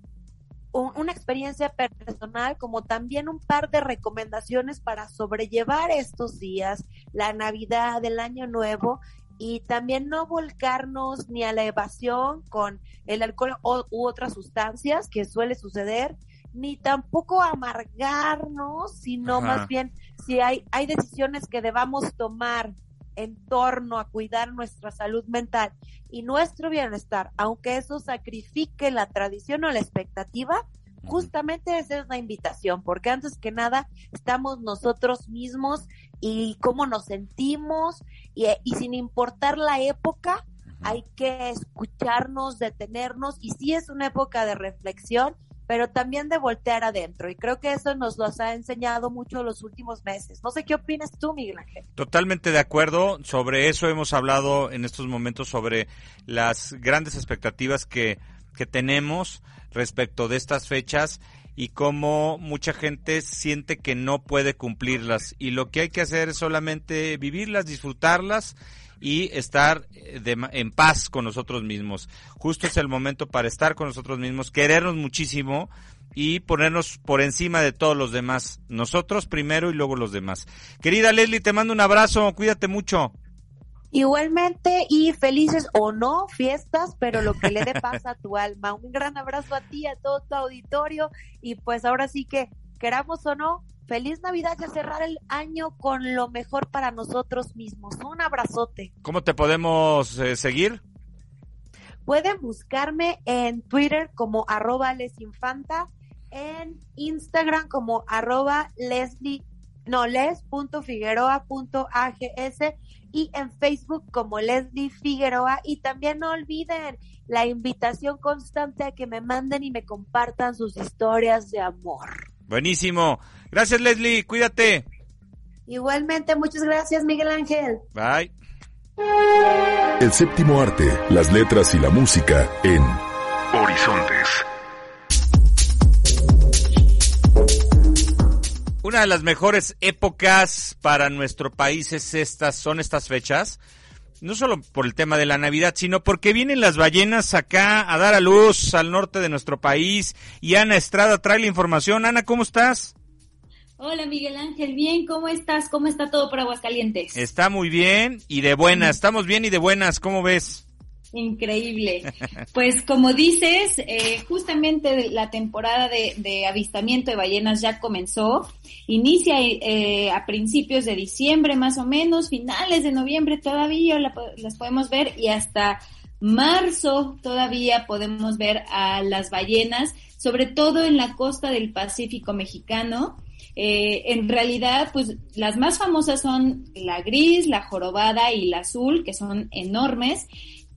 Speaker 8: una experiencia personal como también un par de recomendaciones para sobrellevar estos días, la Navidad, el Año Nuevo y también no volcarnos ni a la evasión con el alcohol u otras sustancias que suele suceder, ni tampoco amargarnos, sino más bien si hay, hay decisiones que debamos tomar en torno a cuidar nuestra salud mental y nuestro bienestar, aunque eso sacrifique la tradición o la expectativa, justamente esa es la invitación, porque antes que nada estamos nosotros mismos y cómo nos sentimos y, sin importar la época, hay que escucharnos, detenernos y sí es una época de reflexión, pero también de voltear adentro. Y creo que eso nos lo ha enseñado mucho los últimos meses. No sé qué opinas tú, Miguel Ángel.
Speaker 2: Totalmente de acuerdo. Sobre eso hemos hablado en estos momentos, sobre las grandes expectativas que, que tenemos respecto de estas fechas y cómo mucha gente siente que no puede cumplirlas. Y lo que hay que hacer es solamente vivirlas, disfrutarlas y estar eh, en paz con nosotros mismos. Justo es el momento para estar con nosotros mismos, querernos muchísimo y ponernos por encima de todos los demás. Nosotros primero y luego los demás. Querida Leslie, te mando un abrazo, cuídate mucho.
Speaker 8: Igualmente y felices o no fiestas, pero lo que le dé paz a tu alma. Un gran abrazo a ti, a todo tu auditorio y pues ahora sí que queramos o no, feliz Navidad y a cerrar el año con lo mejor para nosotros mismos. Un abrazote.
Speaker 2: ¿Cómo te podemos eh, seguir?
Speaker 8: Pueden buscarme en Twitter como arroba lesinfanta, en Instagram como arroba leslie, no, les.figueroa.ags y en Facebook como Leslie Figueroa. Y también no olviden la invitación constante a que me manden y me compartan sus historias de amor.
Speaker 2: Buenísimo. Gracias Leslie, cuídate.
Speaker 8: Igualmente, muchas gracias Miguel Ángel.
Speaker 2: Bye.
Speaker 1: El séptimo arte, las letras y la música en Horizontes.
Speaker 2: Una de las mejores épocas para nuestro país es estas, son estas fechas. No solo por el tema de la Navidad, sino porque vienen las ballenas acá a dar a luz al norte de nuestro país. Y Ana Estrada trae la información. Ana, ¿cómo estás?
Speaker 9: Hola Miguel Ángel, bien, ¿cómo estás? ¿Cómo está todo por Aguascalientes?
Speaker 2: Está muy bien y de buenas, estamos bien y de buenas, ¿cómo ves?
Speaker 9: Increíble. Pues como dices, eh, justamente la temporada de, avistamiento de ballenas ya comenzó. Inicia eh, a principios de diciembre más o menos, finales de noviembre todavía las podemos ver y hasta marzo todavía podemos ver a las ballenas, sobre todo en la costa del Pacífico mexicano. Eh, en realidad, pues las más famosas son la gris, la jorobada y la azul, que son enormes,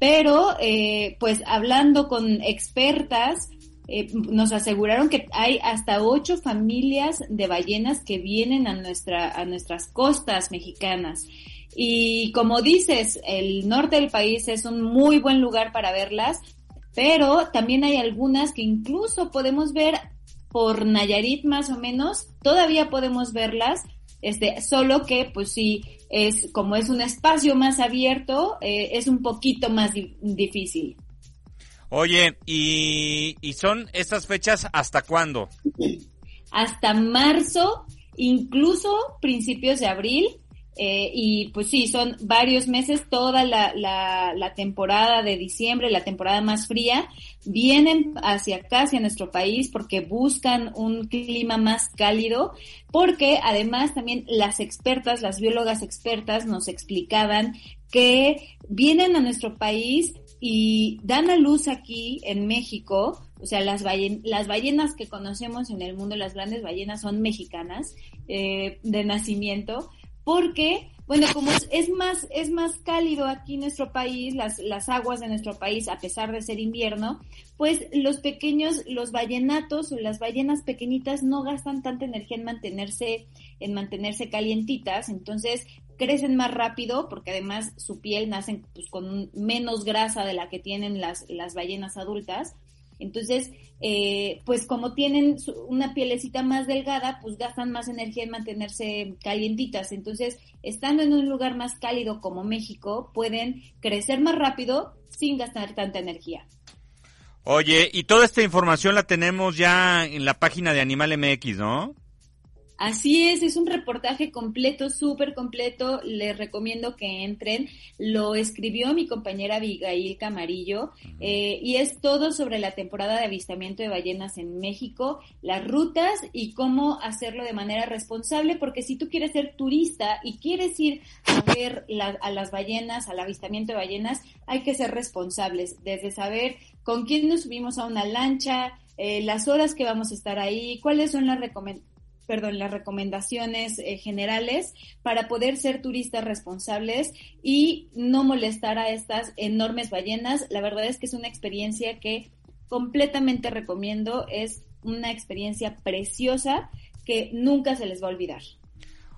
Speaker 9: pero eh, pues hablando con expertas, eh, nos aseguraron que hay hasta ocho familias de ballenas que vienen a, nuestra, a nuestras costas mexicanas. Y como dices, el norte del país es un muy buen lugar para verlas, pero también hay algunas que incluso podemos ver por Nayarit más o menos, todavía podemos verlas, este, solo que pues sí, es como es un espacio más abierto, eh, es un poquito más difícil.
Speaker 2: Oye, ¿y, ¿y son estas fechas hasta cuándo?
Speaker 9: Hasta marzo, incluso principios de abril, eh, y pues sí, son varios meses, toda la, la, temporada de diciembre, la temporada más fría, vienen hacia acá, hacia nuestro país, porque buscan un clima más cálido, porque además también las expertas, las biólogas expertas nos explicaban que vienen a nuestro país y dan a luz aquí en México, o sea, las, las ballenas que conocemos en el mundo, las grandes ballenas son mexicanas eh, de nacimiento, porque, bueno, como es, más, es más cálido aquí en nuestro país, las, las aguas de nuestro país, a pesar de ser invierno, pues los pequeños, los ballenatos o las ballenas pequeñitas no gastan tanta energía en mantenerse, en mantenerse calientitas, entonces crecen más rápido porque además su piel nace pues, con menos grasa de la que tienen las, las ballenas adultas. Entonces, eh, pues como tienen una pielecita más delgada, pues gastan más energía en mantenerse calientitas. Entonces, estando en un lugar más cálido como México, pueden crecer más rápido sin gastar tanta energía.
Speaker 2: Oye, y toda esta información la tenemos ya en la página de Animal MX, ¿no?
Speaker 9: Así es, es un reportaje completo, súper completo. Les recomiendo que entren. Lo escribió mi compañera Abigail Camarillo eh, y es todo sobre la temporada de avistamiento de ballenas en México, las rutas y cómo hacerlo de manera responsable, porque si tú quieres ser turista y quieres ir a ver a las ballenas, al avistamiento de ballenas, hay que ser responsables, desde saber con quién nos subimos a una lancha, eh, las horas que vamos a estar ahí, cuáles son las recomendaciones perdón, las recomendaciones eh, generales para poder ser turistas responsables y no molestar a estas enormes ballenas. La verdad es que es una experiencia que completamente recomiendo, es una experiencia preciosa que nunca se les va a olvidar.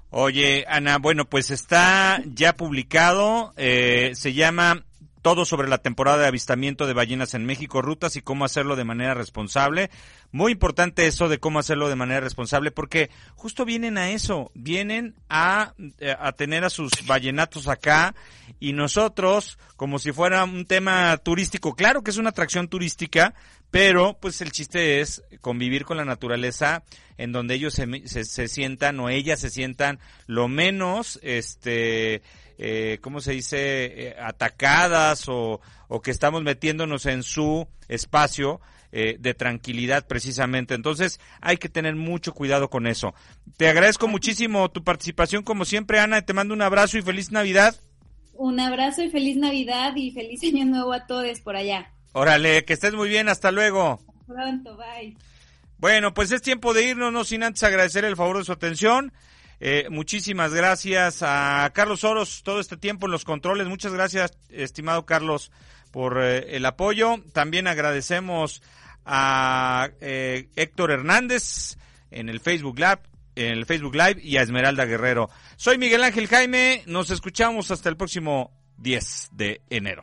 Speaker 2: Oye, Ana, bueno, pues está ya publicado, eh, se llama todo sobre la temporada de avistamiento de ballenas en México, rutas y cómo hacerlo de manera responsable. Muy importante eso de cómo hacerlo de manera responsable porque justo vienen a eso, vienen a, eh, a tener a sus ballenatos acá y nosotros, como si fuera un tema turístico, claro que es una atracción turística, pero pues el chiste es convivir con la naturaleza en donde ellos se, se sientan o ellas se sientan lo menos, este, eh, ¿cómo se dice?, eh, atacadas o, que estamos metiéndonos en su espacio eh, de tranquilidad precisamente. Entonces hay que tener mucho cuidado con eso. Te agradezco muchísimo tu participación como siempre, Ana. Te mando un abrazo y feliz Navidad.
Speaker 9: Un abrazo y feliz Navidad y feliz año nuevo a todos por allá.
Speaker 2: Órale, que estés muy bien. Hasta luego.
Speaker 9: Pronto, bye.
Speaker 2: Bueno, pues es tiempo de irnos, no sin antes agradecer el favor de su atención. Eh, muchísimas gracias a Carlos Oros todo este tiempo en los controles. Muchas gracias, estimado Carlos, por eh, el apoyo. También agradecemos a eh, Héctor Hernández en el Facebook en el Facebook Live y a Esmeralda Guerrero. Soy Miguel Ángel Jaime. Nos escuchamos hasta el próximo 10 de enero.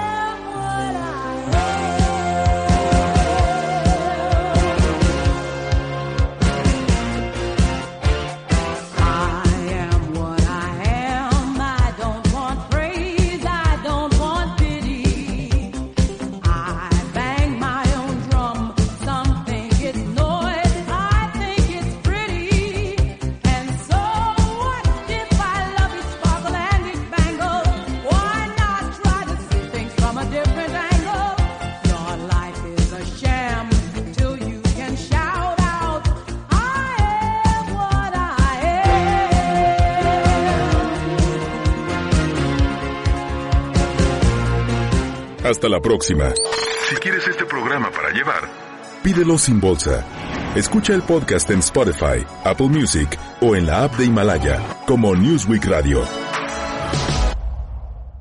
Speaker 1: Hasta la próxima. Si quieres este programa para llevar, pídelo sin bolsa. Escucha el podcast en Spotify, Apple Music o en la app de Himalaya como Newsweek Radio.